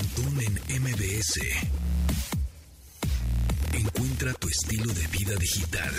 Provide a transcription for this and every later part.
En MBS. Encuentra tu estilo de vida digital.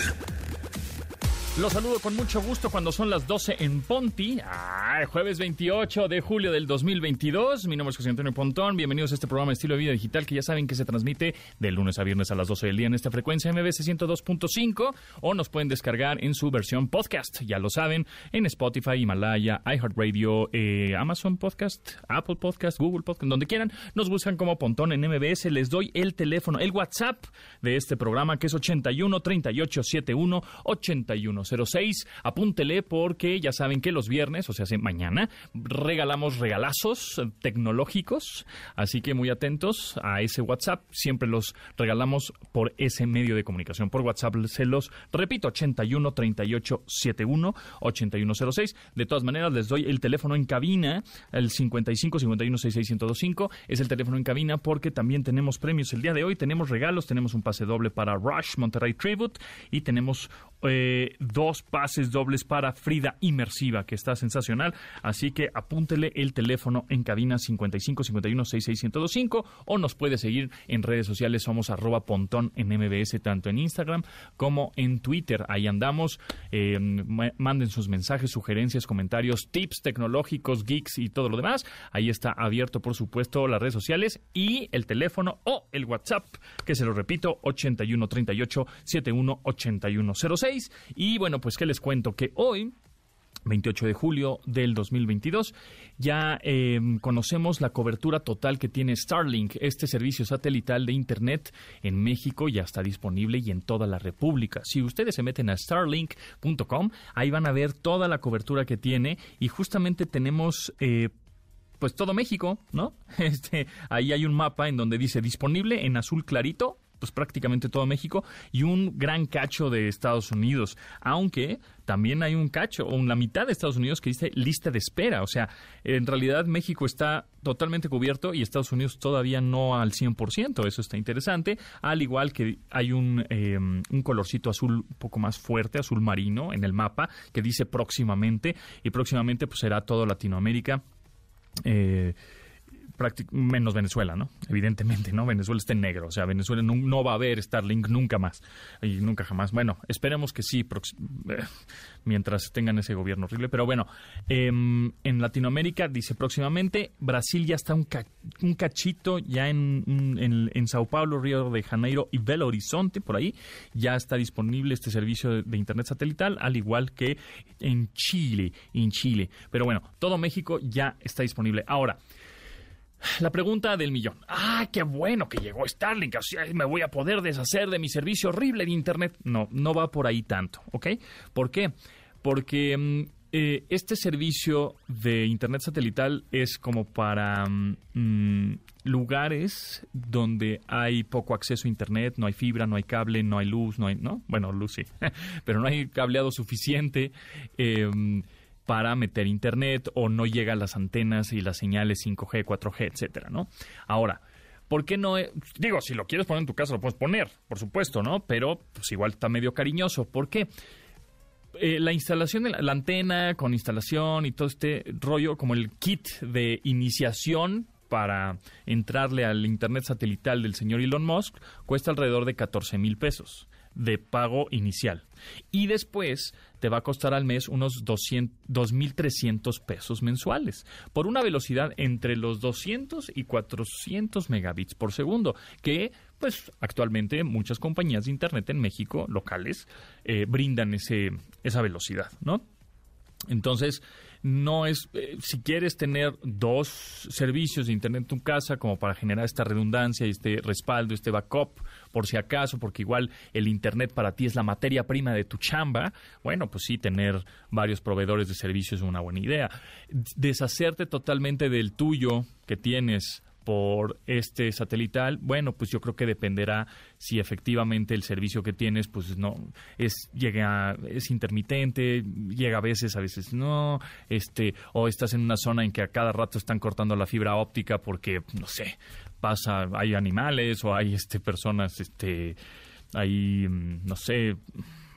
Los saludo con mucho gusto cuando son las 12 en Ponti. Ah, jueves 28 de julio del 2022. Mi nombre es José Antonio Pontón. Bienvenidos a este programa de Estilo de Vida Digital que ya saben que se transmite de lunes a viernes a las 12 del día en esta frecuencia MBC 102.5 o nos pueden descargar en su versión podcast. Ya lo saben, en Spotify, Himalaya, iHeartRadio, eh, Amazon Podcast, Apple Podcast, Google Podcast, donde quieran. Nos buscan como Pontón en MBS. Les doy el teléfono, el WhatsApp de este programa que es 81 38 71 81 06. Apúntele porque ya saben que los viernes, o sea, mañana, regalamos regalazos tecnológicos. Así que muy atentos a ese WhatsApp. Siempre los regalamos por ese medio de comunicación. Por WhatsApp se los repito, 81 38 71 8106. De todas maneras, les doy el teléfono en cabina, el 55 51 66 1025. Es el teléfono en cabina porque también tenemos premios el día de hoy. Tenemos regalos, tenemos un pase doble para Rush Monterrey Tribute y tenemos eh, dos pases dobles para Frida Inmersiva, que está sensacional. Así que apúntele el teléfono en cabina 55 51 66 o nos puede seguir en redes sociales. Somos arroba pontón en MBS, tanto en Instagram como en Twitter. Ahí andamos. Eh, manden sus mensajes, sugerencias, comentarios, tips tecnológicos, geeks y todo lo demás. Ahí está abierto, por supuesto, las redes sociales y el teléfono o el WhatsApp, que se lo repito, 81 38 71 81 06 y bueno, pues que les cuento que hoy 28 de julio del 2022. Ya em, conocemos la cobertura total que tiene Starlink, este servicio satelital de Internet en México ya está disponible y en toda la República. Si ustedes se meten a starlink.com, ahí van a ver toda la cobertura que tiene y justamente tenemos... Eh, pues todo México, ¿no? Este, ahí hay un mapa en donde dice disponible en azul clarito pues prácticamente todo México y un gran cacho de Estados Unidos, aunque también hay un cacho o la mitad de Estados Unidos que dice lista de espera, o sea, en realidad México está totalmente cubierto y Estados Unidos todavía no al 100%, eso está interesante, al igual que hay un, em, un colorcito azul un poco más fuerte, azul marino en el mapa que dice próximamente. Y próximamente pues será todo Latinoamérica. Eh, menos Venezuela, ¿no? Evidentemente, ¿no? Venezuela está en negro, o sea, Venezuela no, va a haber Starlink nunca más y nunca jamás. Bueno, esperemos que sí, eh, mientras tengan ese gobierno horrible. Pero bueno, em, en Latinoamérica dice próximamente, Brasil ya está un, un cachito, ya en, en, en, Sao Paulo, Río de Janeiro y Belo Horizonte, por ahí, ya está disponible este servicio de Internet satelital, al igual que en Chile, en Chile. Pero bueno, todo México ya está disponible. Ahora, la pregunta del millón. Ah, qué bueno que llegó Starlink, me voy a poder deshacer de mi servicio horrible de Internet. No, no va por ahí tanto, ¿ok? ¿Por qué? Porque mm, eh, este servicio de Internet satelital es como para mm, lugares donde hay poco acceso a Internet, no hay fibra, no hay cable, no hay luz, no hay, ¿no? Bueno, luz sí, pero no hay cableado suficiente. Eh, para meter internet o no llega a las antenas y las señales 5G, 4G, etcétera, ¿no? Ahora, ¿por qué no? Digo, si lo quieres poner en tu casa, lo puedes poner, por supuesto, ¿no? Pero pues igual está medio cariñoso. ¿Por qué? Eh, la instalación de la, antena con instalación y todo este rollo, como el kit de iniciación para entrarle al internet satelital del señor Elon Musk, cuesta alrededor de 14 mil pesos de pago inicial. Y después te va a costar al mes unos 2.300 pesos mensuales por una velocidad entre los 200 y 400 megabits por segundo, que pues actualmente muchas compañías de Internet en México locales eh, brindan ese, esa velocidad, ¿no? Entonces, no es, eh, si quieres tener dos servicios de Internet en tu casa como para generar esta redundancia y este respaldo, este backup, por si acaso, porque igual el Internet para ti es la materia prima de tu chamba, bueno, pues sí, tener varios proveedores de servicios es una buena idea. Deshacerte totalmente del tuyo que tienes por este satelital, bueno, pues yo creo que dependerá si efectivamente el servicio que tienes, pues no, es, llega, es intermitente, llega a veces, a veces no, este, o estás en una zona en que a cada rato están cortando la fibra óptica porque, no sé, pasa, hay animales o hay este, personas, este, hay, no sé,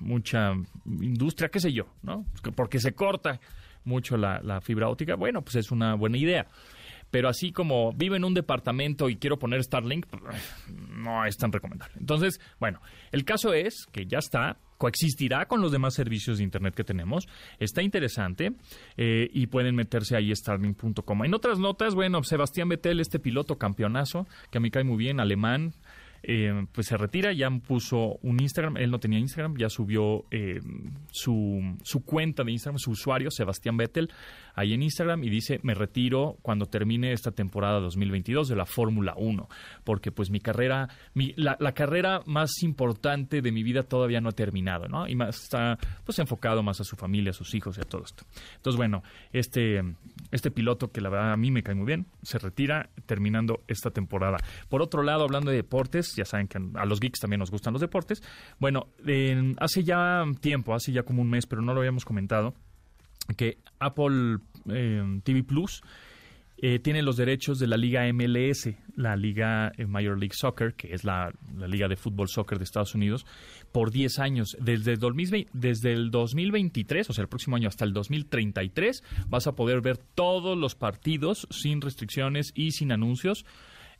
mucha industria, qué sé yo, ¿no? Porque se corta mucho la, la fibra óptica, bueno, pues es una buena idea. Pero así como vivo en un departamento y quiero poner Starlink, no es tan recomendable. Entonces, bueno, el caso es que ya está, coexistirá con los demás servicios de Internet que tenemos. Está interesante eh, y pueden meterse ahí starlink.com. En otras notas, bueno, Sebastián Vettel, este piloto campeonazo, que a mí cae muy bien, alemán, eh, pues se retira, ya puso un Instagram, él no tenía Instagram, ya subió eh, su, su, cuenta de Instagram, su usuario, Sebastián Vettel, ahí en Instagram y dice, me retiro cuando termine esta temporada 2022 de la Fórmula 1, porque pues mi carrera, mi, la, carrera más importante de mi vida todavía no ha terminado, ¿no? Y está pues enfocado más a su familia, a sus hijos y a todo esto. Entonces, bueno, este, este piloto que la verdad a mí me cae muy bien, se retira terminando esta temporada. Por otro lado, hablando de deportes, ya saben que a los geeks también nos gustan los deportes. Bueno, hace ya tiempo, hace ya como un mes, pero no lo habíamos comentado, que Apple eh, TV Plus eh, tiene los derechos de la liga MLS, la liga Major League Soccer, que es la, la, liga de fútbol soccer de Estados Unidos, por 10 años. Desde el, 2020, desde el 2023, o sea, el próximo año hasta el 2033, vas a poder ver todos los partidos sin restricciones y sin anuncios.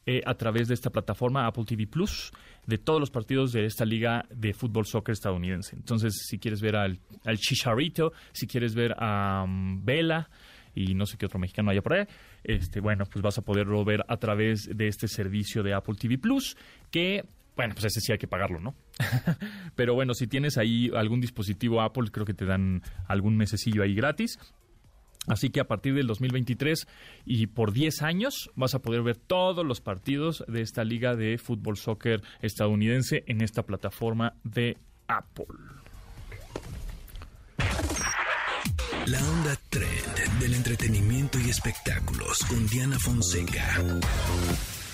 Eh, a través de esta plataforma Apple TV Plus de todos los partidos de esta liga de fútbol soccer estadounidense. Entonces, si quieres ver al, al Chicharito, si quieres ver a um, Vela y no sé qué otro mexicano haya por ahí, este, bueno, pues vas a poderlo ver a través de este servicio de Apple TV Plus que bueno, pues ese sí hay que pagarlo, ¿no? Pero bueno, si tienes ahí algún dispositivo Apple, creo que te dan algún mesecillo ahí gratis. Así que a partir del 2023 y por 10 años vas a poder ver todos los partidos de esta liga de fútbol soccer estadounidense en esta plataforma de Apple. La onda trend del entretenimiento y espectáculos con Diana Fonseca.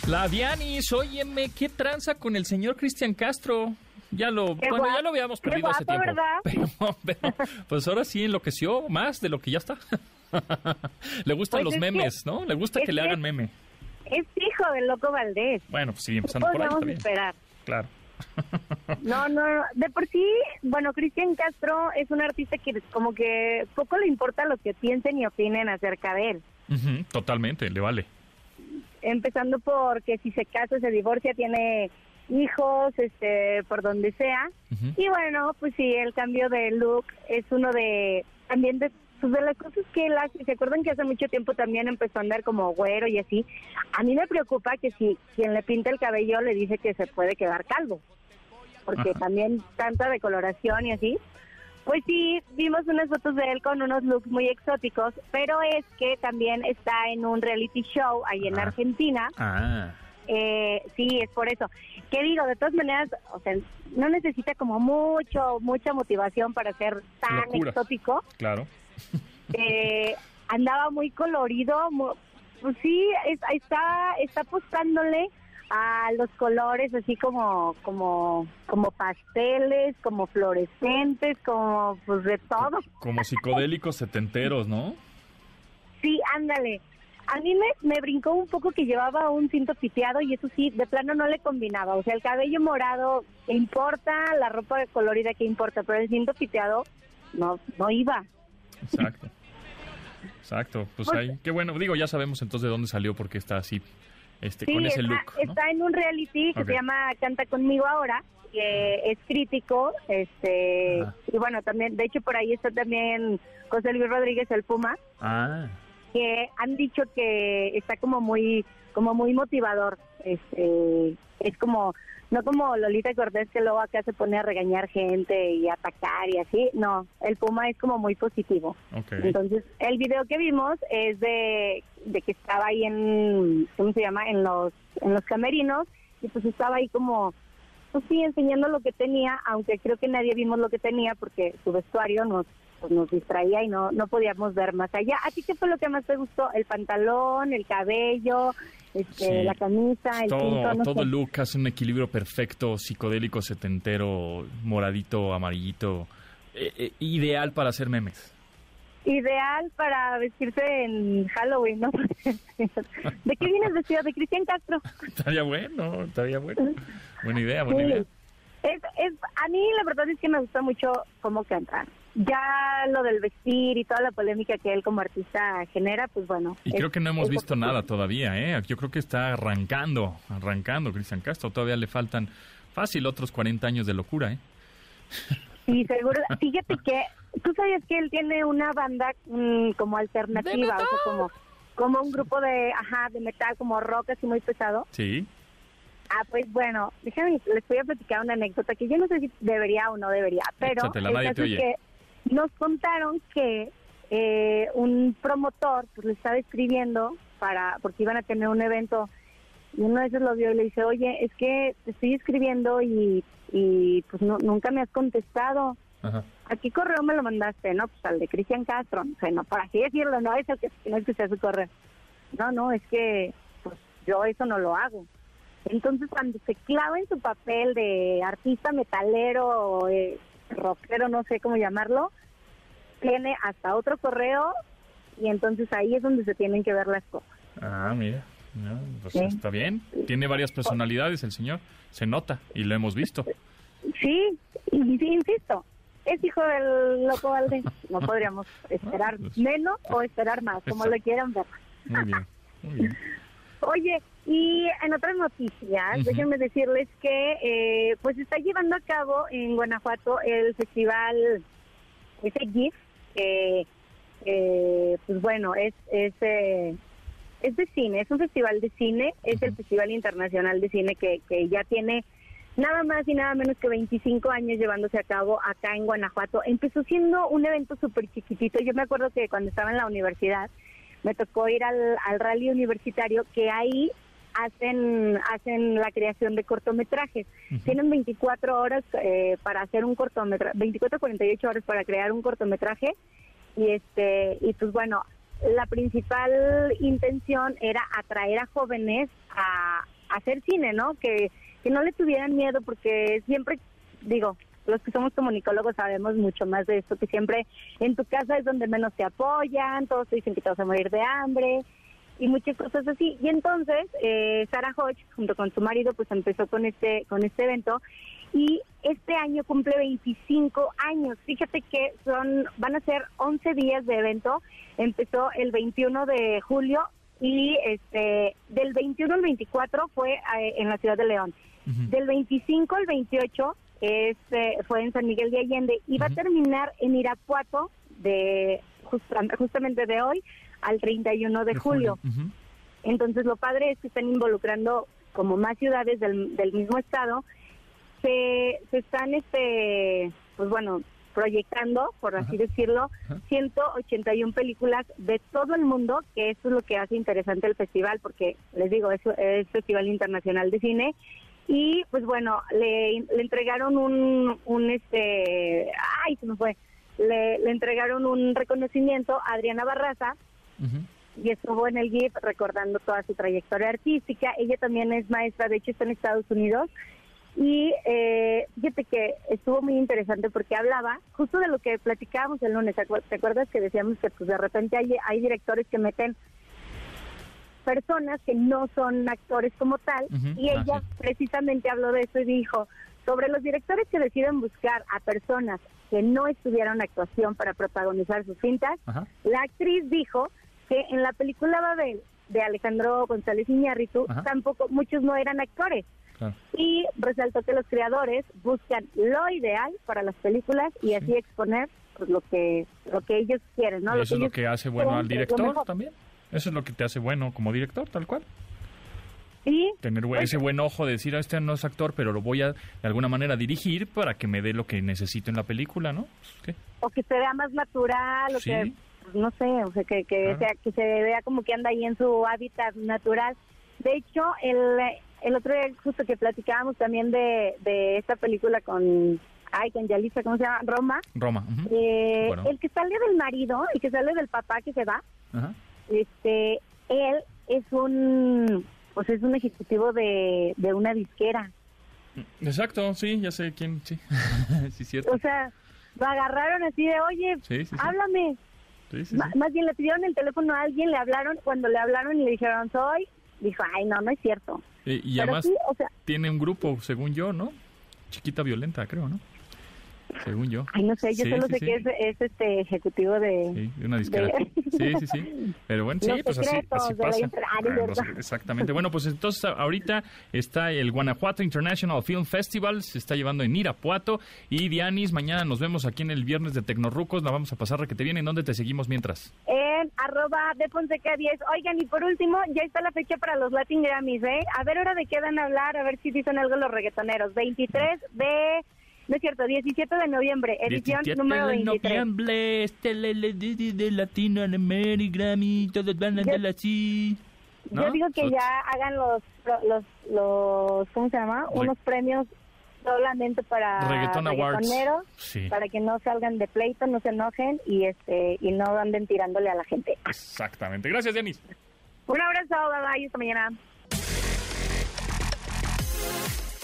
La Dianis, óyeme, ¿qué tranza con el señor Cristian Castro? Ya lo, Qué bueno, guapo, ya lo habíamos perdido hace tiempo. ¿verdad? Pero, pero, pues ahora sí enloqueció más de lo que ya está. le gustan Pues los que- memes, ¿no? Le gusta que le hagan meme. Es hijo del loco Valdés. Bueno, pues sí, ¿Qué empezando por ahí, está bien. esperar? Claro. No, no, no. de por sí, bueno, Cristian Castro es un artista que como que poco le importa lo que piensen y opinen acerca de él. Totalmente, le vale. Empezando porque si se casa, se divorcia, tiene hijos, este, por donde sea. Y bueno, pues sí, el cambio de look es uno de, también de, pues de las cosas que él hace. ¿Se acuerdan que hace mucho tiempo también empezó a andar como güero y así? A mí me preocupa que si quien le pinta el cabello le dice que se puede quedar calvo. Porque Ajá. también tanta decoloración y así. Pues sí, vimos unas fotos de él con unos looks muy exóticos, pero es que también está en un reality show ahí en Ah. Argentina. Ah, Eh, sí, es por eso. ¿Qué digo? De todas maneras, o sea, no necesita como mucho, mucha motivación para ser tan exótico. claro. Eh, andaba muy colorido, pues sí, es- está, está apostándole a los colores así como, como, como pasteles, como fluorescentes, como pues de todo. Como psicodélicos setenteros, ¿no? Sí, ándale. A mí me, me brincó un poco que llevaba un cinto piteado y eso sí, de plano no le combinaba. O sea, el cabello morado, ¿qué importa? La ropa colorida, ¿qué importa? Pero el cinto piteado no, no iba. Exacto. Exacto. Pues Pues- ahí, qué bueno. Digo, ya sabemos entonces de dónde salió porque está así, este, Sí, con ese está, look, ¿no? está en un reality que se llama Canta conmigo ahora, que es crítico, este, y bueno, también, de hecho por ahí está también José Luis Rodríguez el Puma, Ah, que han dicho que está como muy como muy motivador este es como no como Lolita Cortés que luego acá se pone a regañar gente y atacar y así no el Puma es como muy positivo. Entonces el video que vimos es de, de que estaba ahí en cómo se llama en los en los camerinos y pues estaba ahí como pues sí enseñando lo que tenía aunque creo que nadie vimos lo que tenía porque su vestuario nos pues nos distraía y no no podíamos ver más allá. ¿A ti qué fue lo que más te gustó? El pantalón, el cabello, este, Sí. la camisa, el todo, cinto, no todo el look hace un equilibrio perfecto, psicodélico, setentero, moradito, amarillito. Eh, eh, ideal para hacer memes. Ideal para vestirse en Halloween, ¿no? ¿De qué vienes vestido? De Cristian Castro. Estaría bueno, estaría bueno. Buena idea, buena Sí. idea. Es, es, a mí la verdad es que me gusta mucho cómo canta. Ya lo del vestir y toda la polémica que él como artista genera, pues bueno. Y creo que no hemos visto nada todavía, ¿eh? Yo creo que está arrancando, arrancando Cristian Castro. Todavía le faltan fácil otros 40 años de locura, ¿eh? Sí, seguro. Fíjate que tú sabías que él tiene una banda mm, como alternativa, o sea, como como un grupo de, ajá, de metal, como rock así muy pesado. Sí. Ah, pues bueno, déjame, les voy a platicar una anécdota que yo no sé si debería o no debería, pero Échatela, el nadie te oye. que nos contaron que eh, un promotor pues le estaba escribiendo para porque iban a tener un evento y uno de esos lo vio y le dice, oye, es que te estoy escribiendo y, y pues no, nunca me has contestado. Ajá. ¿A qué correo me lo mandaste? No, pues al de Cristian Castro. O sea, no, para así decirlo, no es el que, no es que sea su correo. No, no, es que pues yo eso no lo hago. Entonces, cuando se clava en su papel de artista metalero eh, rockero, no sé cómo llamarlo, tiene hasta otro correo y entonces ahí es donde se tienen que ver las cosas. Ah, mira. No, pues Sí. está bien. Tiene varias personalidades el señor. Se nota y lo hemos visto. Sí, insisto, es hijo del loco Valdés. No podríamos esperar pues. menos o esperar más, como lo quieran ver. Muy bien. Muy bien. Oye, y en otras noticias, Ujú. déjenme decirles que eh, pues se está llevando a cabo en Guanajuato el festival ese GIF, que eh, pues bueno, es es, eh, es de cine, es un festival de cine, es el. Festival Internacional de Cine que, que ya tiene nada más y nada menos que 25 años llevándose a cabo acá en Guanajuato. Empezó siendo un evento súper chiquitito. Yo me acuerdo que cuando estaba en la universidad me tocó ir al, al rally universitario que ahí hacen hacen la creación de cortometrajes. Tienen 24 horas eh, para hacer un cortometraje, 24 48 horas para crear un cortometraje y este y pues bueno, la principal intención era atraer a jóvenes a, a hacer cine, ¿no? Que que no le tuvieran miedo porque siempre digo, los que somos comunicólogos sabemos mucho más de esto, que siempre en tu casa es donde menos te apoyan, todos te dicen que te vas a morir de hambre y muchas cosas así. Y entonces eh, Sarah Hodge, junto con su marido, pues empezó con este, con este evento y este año cumple 25 años. Fíjate que son van a ser 11 días de evento. Empezó el 21 de julio y este del 21 al 24 fue eh, en la ciudad de León. Del 25 al 28 este, fue en San Miguel de Allende y va a terminar en Irapuato de justa- justamente de hoy al 31 de, julio. Ujú. Entonces lo padre es que están involucrando como más ciudades del, del mismo estado. Se, se están, este, pues bueno, proyectando, por así Ajá. decirlo, Ajá. 181 películas de todo el mundo, que eso es lo que hace interesante el festival, porque les digo, es, es Festival Internacional de Cine. Y pues bueno, le, le entregaron un, un este, ay, se me fue, le, le entregaron un reconocimiento a Adriana Barraza, Y estuvo en el GIF recordando toda su trayectoria artística. Ella también es maestra, de hecho está en Estados Unidos. Y eh, fíjate que estuvo muy interesante porque hablaba justo de lo que platicábamos el lunes. ¿Te acuer- ¿Te acuerdas que decíamos que pues de repente hay, hay directores que meten personas que no son actores como tal? Y ah, ella sí. precisamente habló de eso y dijo, sobre los directores que deciden buscar a personas que no estudiaron actuación para protagonizar sus cintas, Ajá. la actriz dijo que en la película Babel de Alejandro González Iñárritu Ajá. tampoco muchos no eran actores Claro. y resaltó que los creadores buscan lo ideal para las películas y así exponer pues, lo que lo que ellos quieren, ¿no? Y Lo eso es lo que hace bueno al que director también. Eso es lo que te hace bueno como director, tal cual. Sí, Tener Pues- ese buen ojo de decir, "Ah, este no es actor, pero lo voy a de alguna manera dirigir para que me dé lo que necesito en la película, ¿no? ¿qué? o que se vea más natural, o Sí. que pues, no sé, o sea, que que, Claro. sea, que se vea como que anda ahí en su hábitat natural. De hecho, el el otro día justo que platicábamos también de, de esta película con ay, con Yalitza, ¿cómo se llama? Roma. Roma. Eh, Bueno. El que sale del marido, el que sale del papá que se va, este, él es un, pues es un ejecutivo de, de una disquera. Exacto, sí, ya sé quién, sí. sí, cierto. O sea, lo agarraron así de, oye, Sí, sí, sí. háblame. Sí, sí, Ma- sí. Más bien le pidieron el teléfono a alguien, le hablaron, cuando le hablaron y le dijeron, soy, dijo, ay, no, no es cierto. Y, además sí, o sea, tiene un grupo, según yo, ¿no? Chiquita Violenta, creo, ¿no? Según yo. Ay, no sé, yo Sí, solo sí, sé sí. que es, es, este ejecutivo de... Sí, de una disquera. Sí, sí, sí. Pero bueno, sí, Los pues así, así la pasa. Ah, no es cierto. los- exactamente. Bueno, pues entonces ahorita está el Guanajuato International Film Festival, se está llevando en Irapuato. Y Dianis, mañana nos vemos aquí en el viernes de Tecnorrucos, la vamos a pasar que te viene. ¿En dónde te seguimos mientras? En arroba de Fonseca 10. Oigan, y por último, ya está la fecha para los Latin Grammys, ¿eh? A ver ahora de qué van a hablar, a ver si dicen algo los reggaetoneros. 23 de... No es cierto, 17 de noviembre, edición 17 número de 23. noviembre, este le- le- de, de- de Latino America, Grammy, todos van a Yo- andar así. ¿no? Yo digo que ya hagan los, los, los ¿cómo se llama? Re- Unos premios solamente para Reggaeton Awards. reggaetoneros, Sí, para que no salgan de pleito, no se enojen y este y no anden tirándole a la gente. exactamente. Gracias, Dianis. Un abrazo, bye bye, hasta mañana.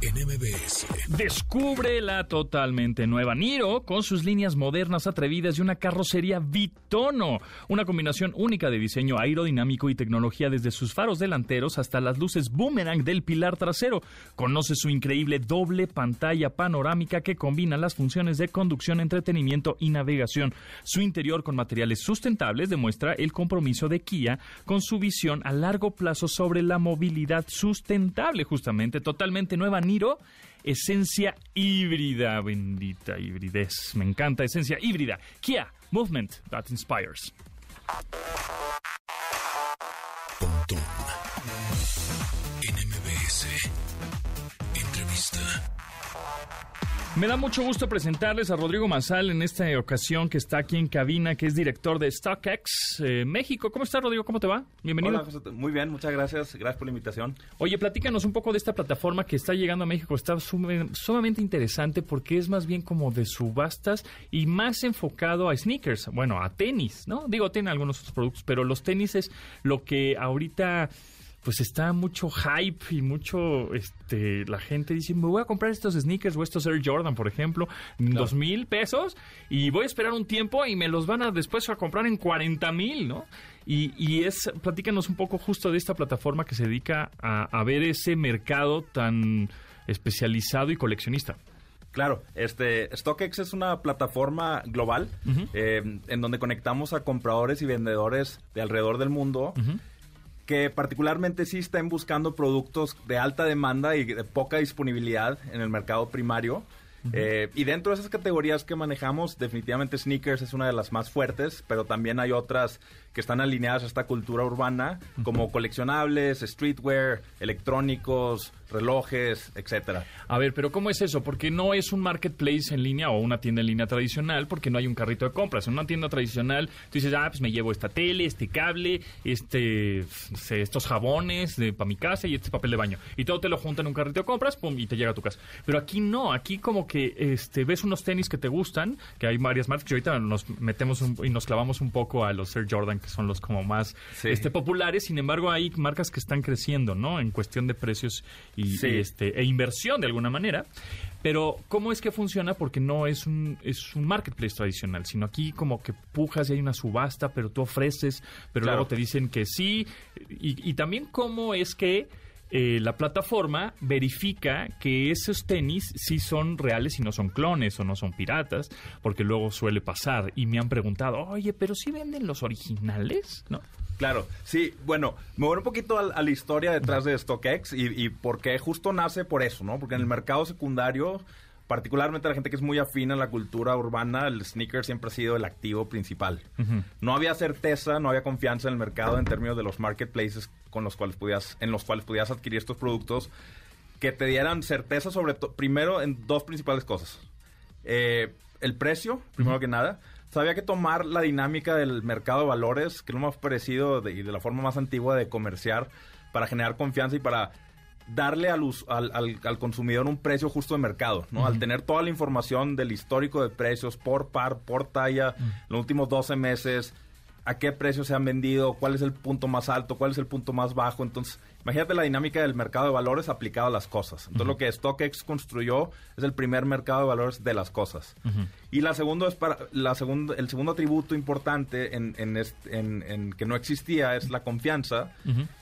en MBS. Descubre la totalmente nueva Niro con sus líneas modernas, atrevidas y una carrocería bitono. Una combinación única de diseño aerodinámico y tecnología desde sus faros delanteros hasta las luces boomerang del pilar trasero. Conoce su increíble doble pantalla panorámica que combina las funciones de conducción, entretenimiento y navegación. Su interior con materiales sustentables demuestra el compromiso de Kia con su visión a largo plazo sobre la movilidad sustentable, justamente totalmente nueva Niro, esencia híbrida, bendita hibridez, me encanta, esencia híbrida. Kia, movement that inspires. Me da mucho gusto presentarles a Rodrigo Mazal en esta ocasión que está aquí en cabina, que es director de StockX eh, México. ¿Cómo estás, Rodrigo? ¿Cómo te va? Bienvenido. Hola, José. Muy bien, muchas gracias. Gracias por la invitación. Oye, platícanos un poco de esta plataforma que está llegando a México. Está sumamente interesante porque es más bien como de subastas y más enfocado a sneakers, bueno, a tenis, ¿no? Digo, tiene algunos otros productos, pero los tenis es lo que ahorita pues está mucho hype y mucho, este, la gente dice, me voy a comprar estos sneakers o estos Air Jordan, por ejemplo, en dos mil pesos y voy a esperar un tiempo y me los van a después a comprar en 40 mil, ¿no? Y, y es, platícanos un poco justo de esta plataforma que se dedica a, a ver ese mercado tan especializado y coleccionista. Claro, este StockX es una plataforma global eh, en donde conectamos a compradores y vendedores de alrededor del mundo que particularmente sí estén buscando productos de alta demanda y de poca disponibilidad en el mercado primario. Eh, y dentro de esas categorías que manejamos, definitivamente sneakers es una de las más fuertes, pero también hay otras que están alineadas a esta cultura urbana, como coleccionables, streetwear, electrónicos, relojes, etcétera. A ver, pero ¿cómo es eso? Porque no es un marketplace en línea o una tienda en línea tradicional, porque no hay un carrito de compras. En una tienda tradicional, tú dices, ah, pues me llevo esta tele, este cable, este, estos jabones para mi casa y este papel de baño. Y todo te lo juntan en un carrito de compras, pum, y te llega a tu casa. Pero aquí no, aquí como que este, ves unos tenis que te gustan, que hay varias marcas, que ahorita nos metemos un- y nos clavamos un poco a los Air Jordan, que son los como más Sí. este, populares. Sin embargo, hay marcas que están creciendo, ¿no? En cuestión de precios y, Sí. y, este, e inversión de alguna manera. Pero, ¿cómo es que funciona? Porque no es un, es un marketplace tradicional, sino aquí como que pujas y hay una subasta, pero tú ofreces, pero Claro. luego te dicen que sí. Y, y también cómo es que eh, la plataforma verifica que esos tenis sí son reales y no son clones o no son piratas, porque luego suele pasar. Y me han preguntado, oye, pero sí venden los originales, ¿no? Claro, sí, bueno, me voy un poquito a, a la historia detrás de StockX y, y por qué justo nace por eso, ¿no? Porque en el mercado secundario, particularmente la gente que es muy afín a la cultura urbana, el sneaker siempre ha sido el activo principal. No había certeza, no había confianza en el mercado en términos de los marketplaces con los cuales podías, en los cuales podías adquirir estos productos que te dieran certeza sobre todo, primero en dos principales cosas. Eh, el precio, primero que nada. Sabía que tomar la dinámica del mercado de valores, que es lo más parecido de- y de la forma más antigua de comerciar, para generar confianza y para darle al, al- al consumidor un precio justo de mercado, ¿no? Al tener toda la información del histórico de precios por par, por talla, los últimos 12 meses, a qué precio se han vendido, cuál es el punto más alto, cuál es el punto más bajo. Entonces, imagínate la dinámica del mercado de valores aplicado a las cosas. Entonces, lo que StockX construyó es el primer mercado de valores de las cosas. Y la segunda es para la segunda el segundo atributo importante en, en, que no existía es la confianza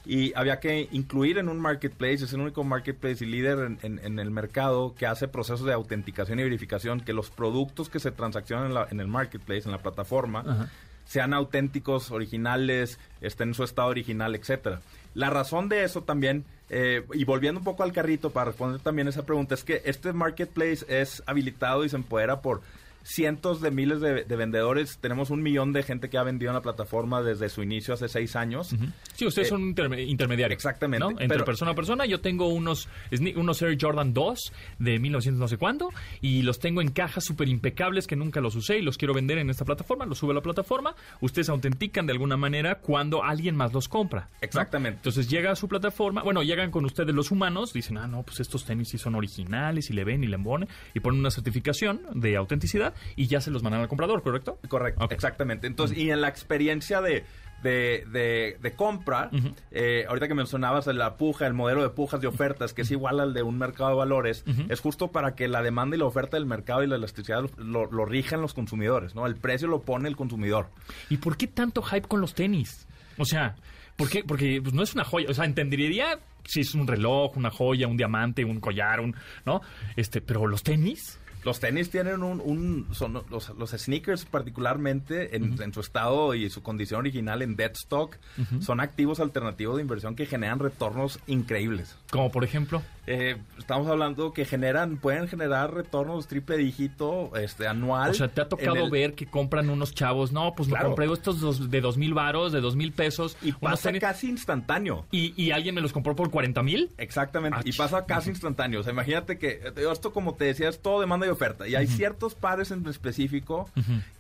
y había que incluir en un marketplace, es el único marketplace y líder en, el mercado que hace procesos de autenticación y verificación que los productos que se transaccionan en, el marketplace, en la plataforma, sean auténticos, originales, estén en su estado original, etcétera. La razón de eso también, eh, y volviendo un poco al carrito para responder también esa pregunta, es que este marketplace es habilitado y se empodera por cientos de miles de, vendedores. Tenemos un millón de gente que ha vendido en la plataforma desde su inicio hace seis años. Sí, ustedes son eh, intermediarios. Exactamente. Entre persona a persona. Yo tengo unos, unos Air Jordan 2 de 1900 no sé cuándo y los tengo en cajas súper impecables que nunca los usé y los quiero vender en esta plataforma. Los sube a la plataforma. Ustedes autentican de alguna manera cuando alguien más los compra. Exactamente. Entonces llega a su plataforma. Bueno, llegan con ustedes los humanos. Dicen, ah, no, pues estos tenis sí son originales y le ven y le embonen y ponen una certificación de autenticidad y ya se los mandan al comprador, ¿correcto? Correcto, exactamente. Entonces, y en la experiencia de, de, de, compra, eh, ahorita que mencionabas la puja, el modelo de pujas de ofertas, que es igual al de un mercado de valores, es justo para que la demanda y la oferta del mercado y la elasticidad lo, lo rijan los consumidores, ¿no? El precio lo pone el consumidor. ¿Y por qué tanto hype con los tenis? O sea, ¿por qué? Porque pues, no es una joya. O sea, entendería si es un reloj, una joya, un diamante, un collar, un, ¿no? Este, pero los tenis. Los tenis tienen un, son los, los, sneakers particularmente en, su estado y su condición original en dead stock son activos alternativos de inversión que generan retornos increíbles. Como por ejemplo. Eh, estamos hablando que generan, pueden generar retornos triple dígito este, anual. O sea, ¿te ha tocado ver que compran unos chavos? No, pues me compré estos dos, de dos mil varos, de dos mil pesos. Y pasa casi instantáneo. ¿Y, alguien me los compró por 40 mil? Exactamente. y pasa casi instantáneo. O sea, imagínate que esto, como te decía, es todo demanda y oferta. Y hay ciertos pares en específico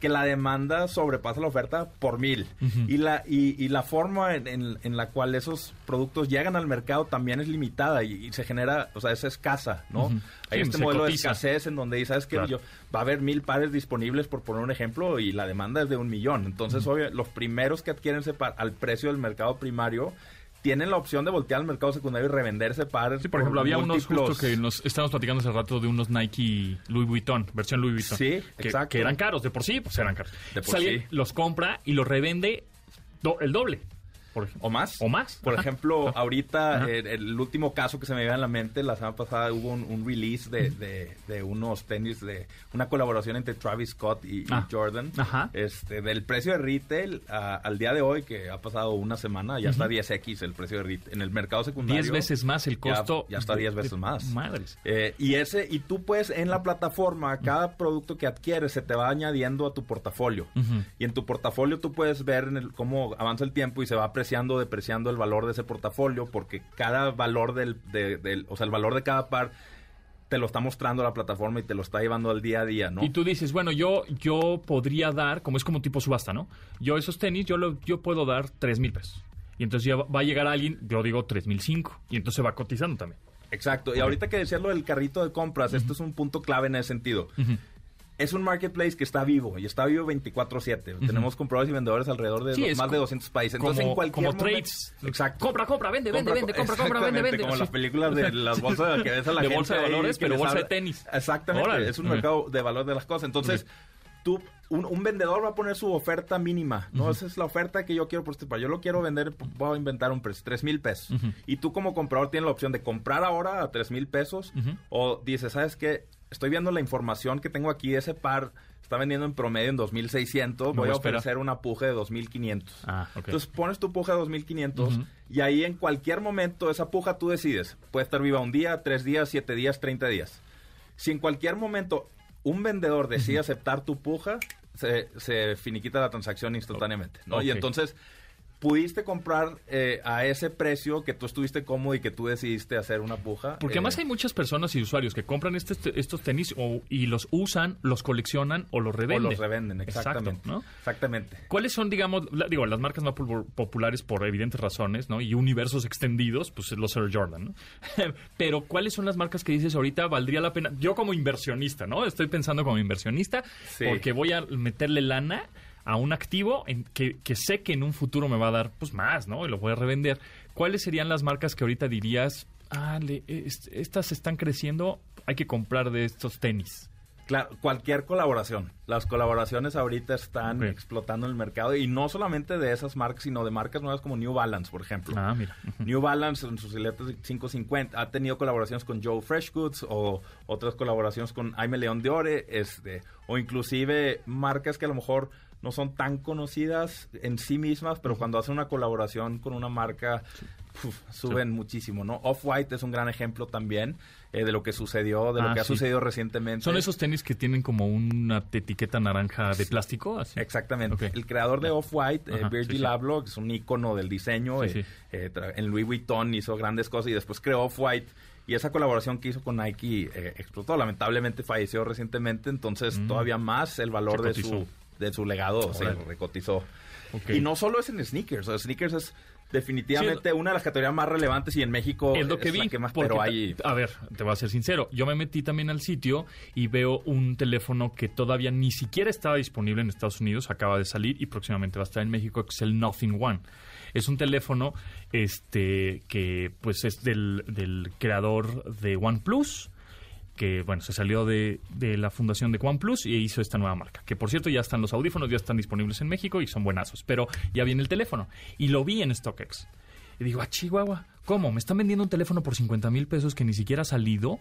que la demanda sobrepasa la oferta por mil. y, la, y, la forma en, la cual esos productos llegan al mercado también es limitada y se genera o sea, es escasa, ¿no? Hay este modelo de escasez en donde, ¿sabes que Yo, va a haber mil pares disponibles, por poner un ejemplo, y la demanda es de un millón. Entonces, obvio, los primeros que adquieren ese par al precio del mercado primario tienen la opción de voltear al mercado secundario y revenderse pares. Sí, por, ejemplo, había unos justo que nos estábamos platicando hace rato de unos Nike Louis Vuitton, versión Louis Vuitton. Sí, que, exacto. Que eran caros, de por sí, pues eran caros. De por sí. los compra y los revende el doble o más. O más. Por ejemplo, ahorita eh, el último caso que se me viene a la mente, la semana pasada hubo un, release de, unos tenis de una colaboración entre Travis Scott y, ah. Jordan. Este, del precio de retail al día de hoy, que ha pasado una semana, ya está 10x el precio de retail. En el mercado secundario. 10 veces más el costo. Ya, está 10 veces más. Madres. Eh, y ese, y tú puedes en la plataforma, cada producto que adquieres se te va añadiendo a tu portafolio. Y en tu portafolio tú puedes ver cómo avanza el tiempo y se va apreciando depreciando el valor de ese portafolio, porque cada valor del, o sea, el valor de cada par te lo está mostrando la plataforma y te lo está llevando al día a día, ¿no? Y tú dices, bueno, yo, yo podría dar, como es como tipo subasta, ¿no? Yo esos tenis, yo, lo, yo puedo dar tres mil pesos. Y entonces ya va a llegar alguien, yo digo tres mil cinco. Y entonces va cotizando también. Exacto. Y ahorita que decías lo del carrito de compras, esto es un punto clave en ese sentido es un marketplace que está vivo y está vivo 24/7. Tenemos compradores y vendedores alrededor de más de 200 países. Entonces, en cualquier como trades. Exacto. Compra, compra, vende, vende, vende, compra, compra, vende, vende. Como las películas de las bolsas que ves a la de gente. bolsa de valores, pero bolsa de tenis. Exactamente. Es un mercado de valor de las cosas. Entonces, tú, un, vendedor va a poner su oferta mínima, ¿no? Esa es la oferta que yo quiero por este Yo lo quiero vender, voy a inventar un precio, 3 mil pesos. Y tú como comprador tienes la opción de comprar ahora a 3 mil pesos o dices, ¿sabes qué? Estoy viendo la información que tengo aquí, ese par está vendiendo en promedio en 2600, voy a ofrecer una puja de 2500. Ah, Entonces pones tu puja de 2500 y ahí en cualquier momento esa puja tú decides. Puede estar viva un día, tres días, siete días, 30 días. Si en cualquier momento un vendedor decide aceptar tu puja, se, se, finiquita la transacción instantáneamente, ¿no? Y entonces pudiste comprar eh, a ese precio que tú estuviste cómodo y que tú decidiste hacer una puja. Porque además eh, hay muchas personas y usuarios que compran este, este, estos tenis y los usan, los coleccionan o los revenden. O los revenden, exactamente. ¿no? Exactamente. ¿Cuáles son, digamos, digo, las marcas más populares por evidentes razones, ¿no? Y universos extendidos, pues los Air Jordan, ¿no? Pero ¿cuáles son las marcas que dices ahorita valdría la pena? Yo como inversionista, ¿no? Estoy pensando como inversionista porque voy a meterle lana a un activo en que, que sé que en un futuro me va a dar pues más, ¿no? Y lo voy a revender. ¿Cuáles serían las marcas que ahorita dirías, ah, le- es- estas están creciendo, hay que comprar de estos tenis? Claro, cualquier colaboración. Las colaboraciones ahorita están Ok. explotando en el mercado y no solamente de esas marcas, sino de marcas nuevas como New Balance, por ejemplo. Ah, mira. New Balance en sus siluetas 550 ha tenido colaboraciones con Joe Fresh Goods o otras colaboraciones con Aime León de Ore, este, o inclusive marcas que a lo mejor no son tan conocidas en sí mismas, pero cuando hacen una colaboración con una marca uf, suben muchísimo, ¿no? Off-White es un gran ejemplo también eh, de lo que sucedió, de lo Ah, que ha sucedido recientemente. ¿Son esos tenis que tienen como una etiqueta naranja de plástico? Así? Exactamente. Ok. El creador de Off-White, eh, Virgil sí. Abloh, que es un ícono del diseño, eh, en Louis Vuitton hizo grandes cosas y después creó Off-White. Y esa colaboración que hizo con Nike explotó. Lamentablemente falleció recientemente, entonces Mm. todavía más el valor de su, de su legado se recotizó. Y no solo es en sneakers, o sea, sneakers es definitivamente una de las categorías más relevantes y en México Es lo que vi. la que más, pero hay... A ver, te voy a ser sincero. Yo me metí también al sitio y veo un teléfono que todavía ni siquiera estaba disponible en Estados Unidos, acaba de salir y próximamente va a estar en México, que es el Nothing One. Es un teléfono este que pues es del, del creador de OnePlus que bueno, se salió de, de la fundación de OnePlus y hizo esta nueva marca. Que por cierto ya están los audífonos, ya están disponibles en México y son buenazos. Pero ya viene el teléfono. Y lo vi en StockX. Y digo, ah, Chihuahua, ¿cómo? ¿Me están vendiendo un teléfono por 50 mil pesos que ni siquiera ha salido?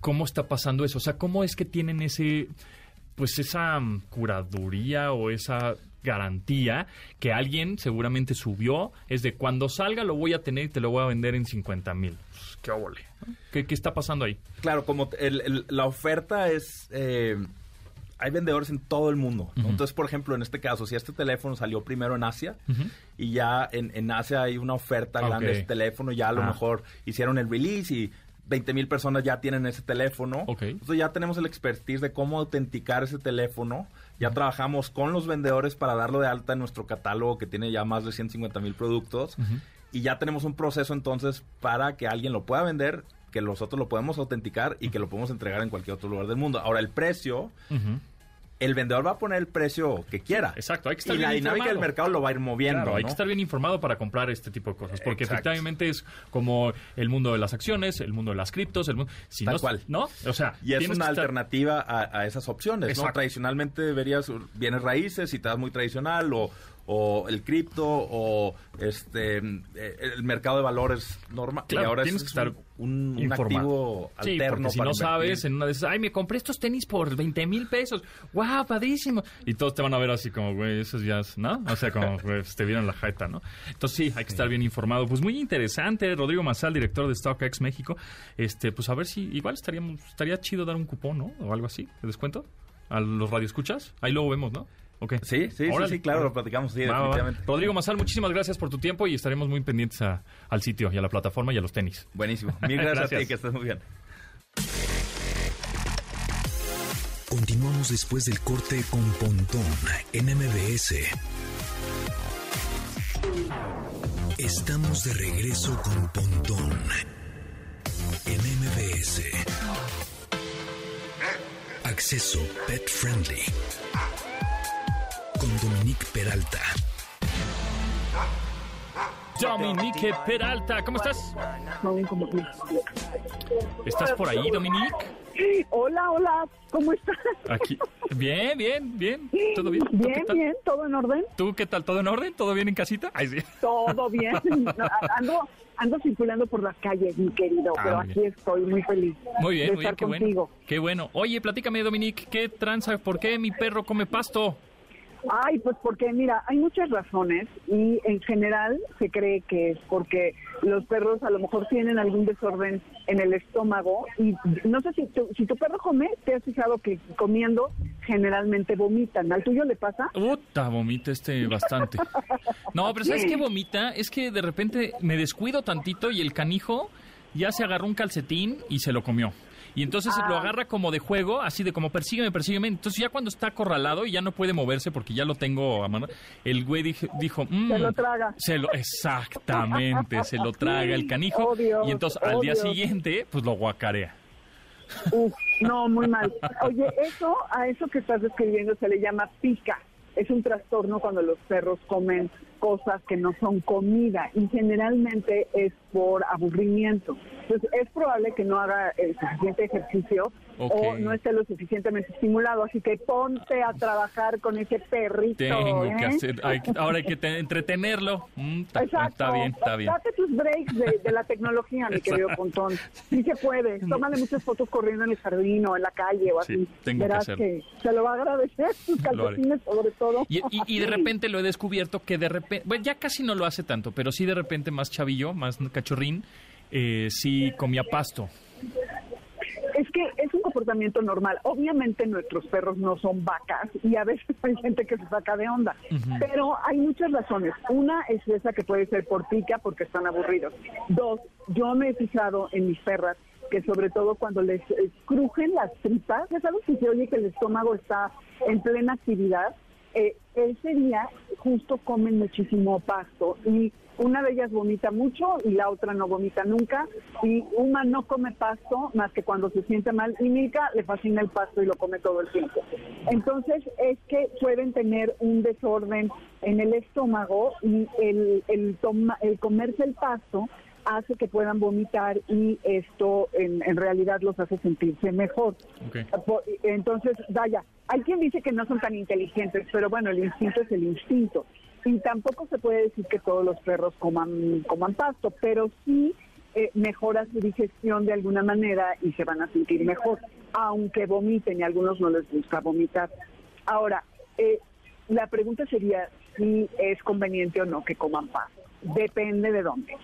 ¿Cómo está pasando eso? O sea, ¿cómo es que tienen ese, pues esa curaduría o esa garantía que alguien seguramente subió? Es de cuando salga lo voy a tener y te lo voy a vender en 50 mil. Pues, qué óvole. ¿Qué, ¿Qué está pasando ahí? Claro, como el- el- la oferta es... eh, hay vendedores en todo el mundo. Entonces, por ejemplo, en este caso, si este teléfono salió primero en Asia y ya en, en Asia hay una oferta Ok. grande de este teléfono, ya a lo Ah. mejor hicieron el release y 20 mil personas ya tienen ese teléfono. Entonces ya tenemos el expertise de cómo autenticar ese teléfono. Ya trabajamos con los vendedores para darlo de alta en nuestro catálogo que tiene ya más de 150 mil productos. Y ya tenemos un proceso entonces para que alguien lo pueda vender, que nosotros lo podemos autenticar y que lo podemos entregar en cualquier otro lugar del mundo. Ahora, el precio, Ujú. El vendedor va a poner el precio que quiera. Exacto, hay que estar y la dinámica del mercado lo va a ir moviendo. Claro, hay que estar bien informado para comprar este tipo de cosas, porque Exacto. efectivamente es como el mundo de las acciones, el mundo de las criptos, el mundo... Si Tal no, cual. ¿No? O sea, Y es una estar- alternativa a, a esas opciones, ¿no? Tradicionalmente verías bienes raíces, si te das muy tradicional, o, o el cripto, o este eh, el mercado de valores normal. Claro, y ahora tienes es que estar un, un activo Sí, alterno porque si para no invertir. sabes, en una de esas, ay, me compré estos tenis por 20 mil pesos. ¡Wow, padrísimo! Y todos te van a ver así como, güey, esos ya, ¿no? O sea, como, güey, te vieron la jeta, ¿no? Entonces sí, hay que estar bien informado. Pues muy interesante, Rodrigo Mazal, director de StockX México. Este, pues a ver si, igual estaríamos, estaría chido dar un cupón, ¿no? O algo así, de descuento. A los radioescuchas. Ahí luego vemos, ¿no? Ok. Sí, sí, Órale. sí, sí, claro, lo platicamos, sí, Va. Rodrigo Mazal, muchísimas gracias por tu tiempo y estaremos muy pendientes a- al sitio y a la plataforma y a los tenis. Buenísimo. Mil gracias, a Gracias. ti, que estés muy bien. Continuamos después del corte con Pontón en MBS. Estamos de regreso con Pontón en MBS. Acceso Pet Friendly. Con Dominique Peralta. Dominique Peralta, ¿cómo estás? ¿Estás por ahí, Dominique? Hola, hola, ¿cómo estás? Aquí. Bien, bien, bien. ¿Todo bien? ¿Tú qué Bien, tal? bien, todo en orden, ¿Tú qué tal? ¿Todo en orden? ¿Todo bien en casita? Ay, sí. todo bien. Ando, ando circulando por las calles, mi querido, Ah, pero aquí estoy muy feliz Muy bien, de muy bien, estar qué contigo. bueno. Qué bueno. Oye, platícame, Dominique, ¿qué tranza? ¿Por qué mi perro come pasto? Ay, pues porque mira, hay muchas razones y en general se cree que es porque los perros a lo mejor tienen algún desorden en el estómago y no sé si tu, si tu perro come, te has fijado que comiendo generalmente vomitan. ¿Al tuyo le pasa? Puta, vomita este bastante. No, pero ¿sabes qué vomita? Es que de repente me descuido tantito y el canijo ya se agarró un calcetín y se lo comió. Y entonces Ah. lo agarra como de juego, así de como persígueme, persígueme. Entonces ya cuando está acorralado y ya no puede moverse porque ya lo tengo a mano, el güey dije- dijo... "Mm". Se lo traga. Se lo, exactamente, se lo traga el canijo. Oh, Dios, y entonces oh, al día Dios. siguiente, pues lo guacarea. Uf, no, muy mal. Oye, eso, a eso que estás describiendo se le llama pica. Es un trastorno cuando los perros comen cosas que no son comida y generalmente es por aburrimiento. Entonces es probable que no haga el suficiente ejercicio o no esté lo suficientemente estimulado, así que ponte a trabajar con ese perrito. Tengo ¿eh? que hacer, hay- ahora hay que te- entretenerlo. Mm, Exacto. está bien, está bien. Date tus breaks de, de la tecnología, mi querido Pontón. Sí se puede. Tómale muchas fotos corriendo en el jardín o en la calle o Sí, así. tengo que se lo va a agradecer, haré. calcetines sobre todo. Y, y- y de repente lo he descubierto que de repente, bueno, ya casi no lo hace tanto, pero sí de repente más chavillo, más cachorrín, eh, sí comía pasto. Es que es un comportamiento normal. Obviamente nuestros perros no son vacas y a veces hay gente que se saca de onda. Pero hay muchas razones. Una es esa que puede ser por pica porque están aburridos. Dos, yo me he fijado en mis perras que sobre todo cuando les eh, crujen las tripas, ya sabes que se oye que el estómago está en plena actividad, eh, ese día justo comen muchísimo pasto y una de ellas vomita mucho y la otra no vomita nunca y Uma no come pasto más que cuando se siente mal y Milka le fascina el pasto y lo come todo el tiempo. Entonces es que pueden tener un desorden en el estómago y el, el, toma- el comerse el pasto hace que puedan vomitar y esto en, en realidad los hace sentirse mejor. Entonces, vaya, hay quien dice que no son tan inteligentes, pero bueno, el instinto es el instinto. Y tampoco se puede decir que todos los perros coman, coman pasto, pero sí eh, mejora su digestión de alguna manera y se van a sentir mejor, aunque vomiten y a algunos no les gusta vomitar. Ahora, eh, la pregunta sería si es conveniente o no que coman pasto. Depende de dónde.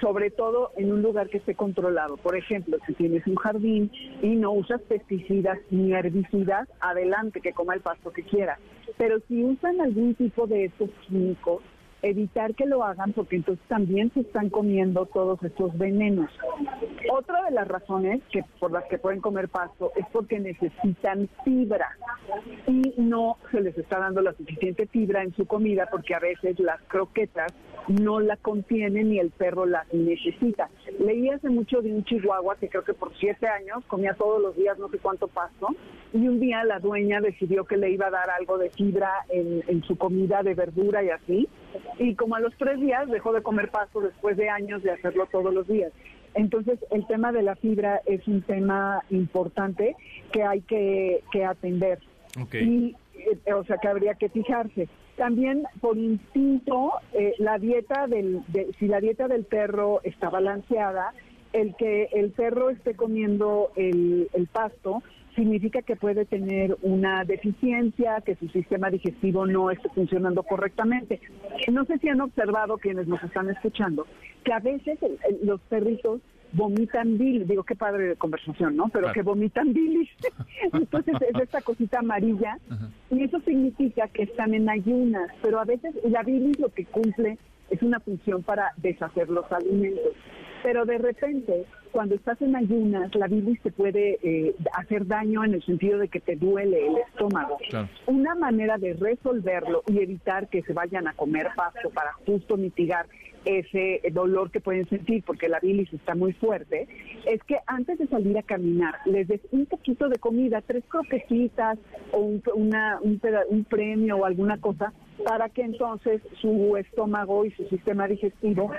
Sobre todo en un lugar que esté controlado. Por ejemplo, si tienes un jardín y no usas pesticidas ni herbicidas, adelante que coma el pasto que quiera. Pero si usan algún tipo de estos químicos, evitar que lo hagan porque entonces también se están comiendo todos estos venenos. Otra de las razones que por las que pueden comer pasto es porque necesitan fibra y no se les está dando la suficiente fibra en su comida porque a veces las croquetas no la contienen y el perro las necesita. Leí hace mucho de un chihuahua que creo que por siete años comía todos los días no sé cuánto pasto y un día la dueña decidió que le iba a dar algo de fibra en, en su comida de verdura y así y como a los tres días dejó de comer pasto después de años de hacerlo todos los días. Entonces, el tema de la fibra es un tema importante que hay que, que atender. Ok. Y, eh, o sea, que habría que fijarse. También, por instinto, eh, la dieta del, de- si la dieta del perro está balanceada, el que el perro esté comiendo el, el pasto significa que puede tener una deficiencia, que su sistema digestivo no esté funcionando correctamente. No sé si han observado quienes nos están escuchando que a veces el- el- los perritos vomitan bilis, digo qué padre de conversación, ¿no? Pero Claro. que vomitan bilis. Entonces es esta cosita amarilla y eso significa que están en ayunas, pero a veces la bilis lo que cumple es una función para deshacer los alimentos. Pero de repente, cuando estás en ayunas, la bilis te puede eh, hacer daño en el sentido de que te duele el estómago. Claro. Una manera de resolverlo y evitar que se vayan a comer pasto para justo mitigar ese dolor que pueden sentir porque la bilis está muy fuerte, es que antes de salir a caminar les des un poquito de comida, tres croquetitas o un, una- un, premio o alguna cosa para que entonces su estómago y su sistema digestivo